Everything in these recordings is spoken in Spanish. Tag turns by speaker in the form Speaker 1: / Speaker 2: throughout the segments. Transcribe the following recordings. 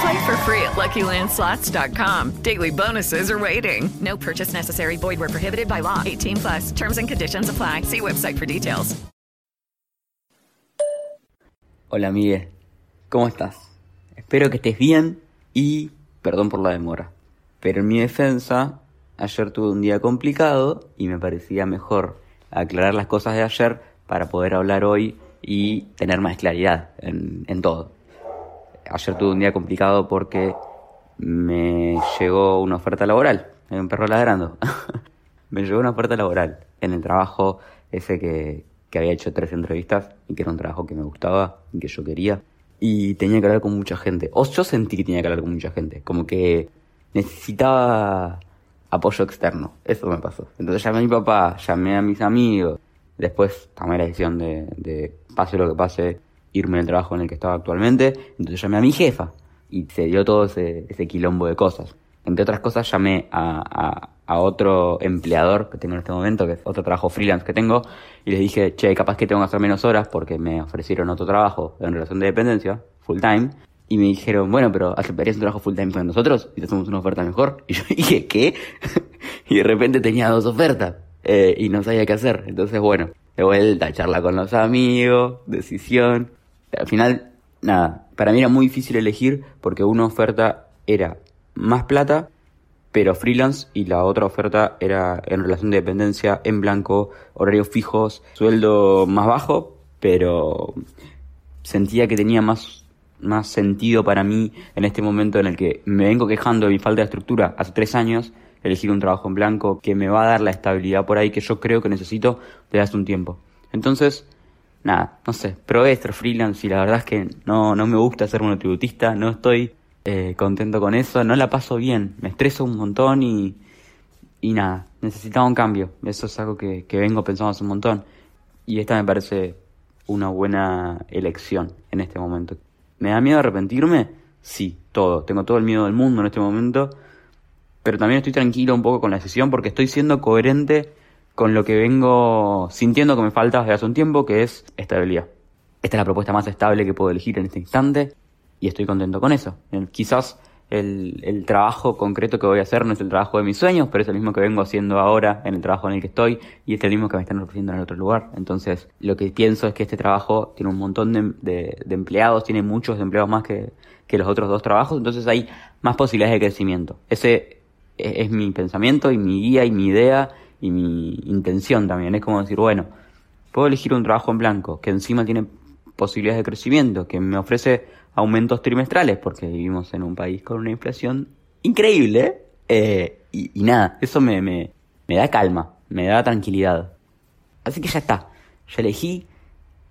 Speaker 1: Play for free at LuckyLandSlots.com. Daily bonuses are waiting. No purchase necessary. Void where prohibited by law. 18 plus. Terms and conditions apply. See website for details.
Speaker 2: Hola, Miguel. ¿Cómo estás? Espero que estés bien y perdón por la demora. Pero en mi defensa, ayer tuve un día complicado y me parecía mejor aclarar las cosas de ayer para poder hablar hoy y tener más claridad en, en todo. Ayer tuve un día complicado porque me llegó una oferta laboral. Hay un perro ladrando. me llegó una oferta laboral en el trabajo ese que, que había hecho tres entrevistas y que era un trabajo que me gustaba y que yo quería. Y tenía que hablar con mucha gente. O yo sentí que tenía que hablar con mucha gente. Como que necesitaba apoyo externo. Eso me pasó. Entonces llamé a mi papá, llamé a mis amigos. Después tomé la decisión de, de pase lo que pase, irme del trabajo en el que estaba actualmente. Entonces llamé a mi jefa y se dio todo ese, ese quilombo de cosas. Entre otras cosas llamé a, a, otro empleador que tengo en este momento, que es otro trabajo freelance que tengo, y les dije, che, capaz que tengo que hacer menos horas porque me ofrecieron otro trabajo en relación de dependencia, full time. Y me dijeron, bueno, pero ¿aceptarías un trabajo full time con nosotros? Y te hacemos una oferta mejor. Y yo dije, ¿qué? y de repente tenía dos ofertas. Eh, y no sabía qué hacer. Entonces, bueno, de vuelta, charla con los amigos, decisión. Al final, nada, para mí era muy difícil elegir porque una oferta era más plata, pero freelance, y la otra oferta era en relación de dependencia, en blanco, horarios fijos, sueldo más bajo, pero sentía que tenía más, más sentido para mí en este momento en el que me vengo quejando de mi falta de estructura hace tres años, elegir un trabajo en blanco que me va a dar la estabilidad por ahí que yo creo que necesito desde hace un tiempo. Entonces, nada, no sé, probé freelance y la verdad es que no, no me gusta ser monotributista, no estoy eh, contento con eso, no la paso bien, me estreso un montón y, y nada, necesitaba un cambio, eso es algo que, que vengo pensando hace un montón y esta me parece una buena elección en este momento. ¿Me da miedo arrepentirme? Sí, todo, tengo todo el miedo del mundo en este momento, pero también estoy tranquilo un poco con la decisión porque estoy siendo coherente con lo que vengo sintiendo que me falta desde hace un tiempo, que es estabilidad. Esta es la propuesta más estable que puedo elegir en este instante y estoy contento con eso. Quizás el, el, trabajo concreto que voy a hacer no es el trabajo de mis sueños, pero es el mismo que vengo haciendo ahora en el trabajo en el que estoy y es el mismo que me están ofreciendo en el otro lugar. Entonces, lo que pienso es que este trabajo tiene un montón de, de, empleados, tiene muchos empleados más que, que los otros dos trabajos, entonces hay más posibilidades de crecimiento. Ese es mi pensamiento y mi guía y mi idea y mi intención también. Es como decir, bueno, puedo elegir un trabajo en blanco que encima tiene posibilidades de crecimiento, que me ofrece aumentos trimestrales, porque vivimos en un país con una inflación increíble. Eh, y, nada, eso me, me, me da calma, me da tranquilidad. Así que ya está, ya elegí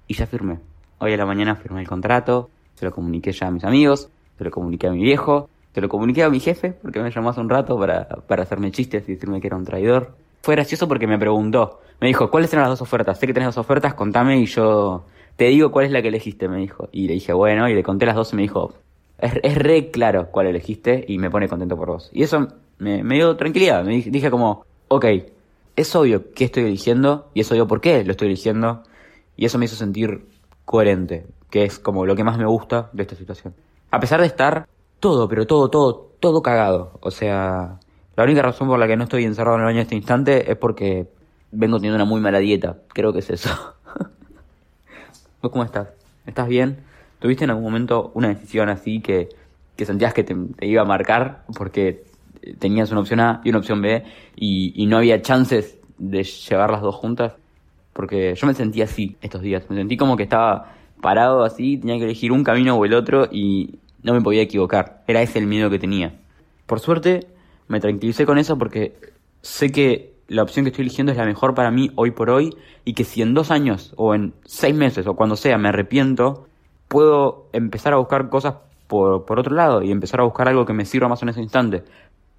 Speaker 2: y ya firmé. Hoy a la mañana firmé el contrato, se lo comuniqué ya a mis amigos, se lo comuniqué a mi viejo, se lo comuniqué a mi jefe, porque me llamó hace un rato para, para hacerme chistes y decirme que era un traidor. Fue gracioso porque me preguntó, me dijo, ¿cuáles eran las dos ofertas? Sé que tenés dos ofertas, contame y yo te digo cuál es la que elegiste, me dijo. Y le dije, bueno, y le conté las dos y me dijo, es, re claro cuál elegiste y me pone contento por vos. Y eso me, me dio tranquilidad, me dije, dije como, ok, es obvio qué estoy eligiendo y es obvio por qué lo estoy eligiendo Y eso me hizo sentir coherente, que es como lo que más me gusta de esta situación. A pesar de estar todo, pero todo, todo, todo cagado. O sea, la única razón por la que no estoy encerrado en el baño en este instante es porque vengo teniendo una muy mala dieta. Creo que es eso. ¿Vos cómo estás? ¿Estás bien? ¿Tuviste en algún momento una decisión así que, que sentías que te, iba a marcar porque tenías una opción A y una opción B y, no había chances de llevar las dos juntas? Porque yo me sentí así estos días. Me sentí como que estaba parado así, tenía que elegir un camino o el otro y no me podía equivocar. Era ese el miedo que tenía. Por suerte, me tranquilicé con eso porque sé que la opción que estoy eligiendo es la mejor para mí hoy por hoy y que si en dos años o en seis meses o cuando sea me arrepiento, puedo empezar a buscar cosas por, por otro lado y empezar a buscar algo que me sirva más en ese instante.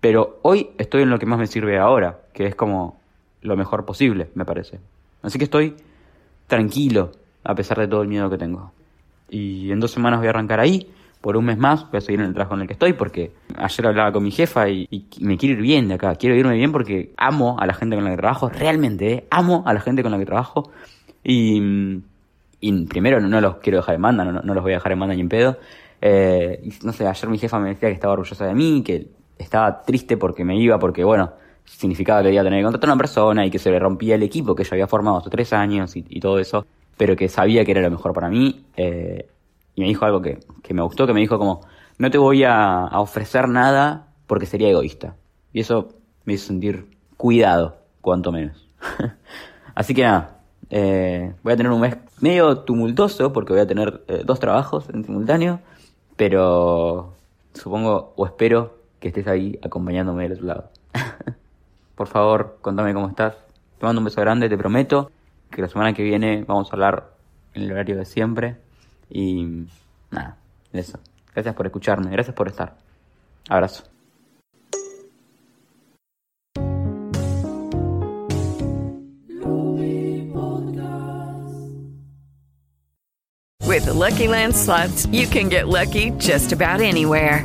Speaker 2: Pero hoy estoy en lo que más me sirve ahora, que es como lo mejor posible, me parece. Así que estoy tranquilo, a pesar de todo el miedo que tengo. Y en dos semanas voy a arrancar ahí por un mes más voy a seguir en el trabajo en el que estoy porque ayer hablaba con mi jefa y, me quiero ir bien de acá, quiero irme bien porque amo a la gente con la que trabajo, realmente, ¿eh? amo a la gente con la que trabajo y, primero no, los quiero dejar en banda, no, los voy a dejar en banda ni en pedo. Eh, no sé, ayer mi jefa me decía que estaba orgullosa de mí, que estaba triste porque me iba, porque bueno, significaba que iba a tener que contratar a una persona y que se le rompía el equipo que yo había formado hace tres años y, todo eso, pero que sabía que era lo mejor para mí. Eh, y me dijo algo que, me gustó, que me dijo como, no te voy a, ofrecer nada porque sería egoísta. Y eso me hizo sentir cuidado, cuanto menos. Así que nada, eh, voy a tener un mes medio tumultuoso porque voy a tener eh, dos trabajos en simultáneo, pero supongo o espero que estés ahí acompañándome del otro lado. Por favor, contame cómo estás. Te mando un beso grande, te prometo que la semana que viene vamos a hablar en el horario de siempre. Y nada, eso. Gracias por escucharme, gracias por estar. Abrazo.
Speaker 1: With the Lucky Land slots, you can get lucky just about anywhere.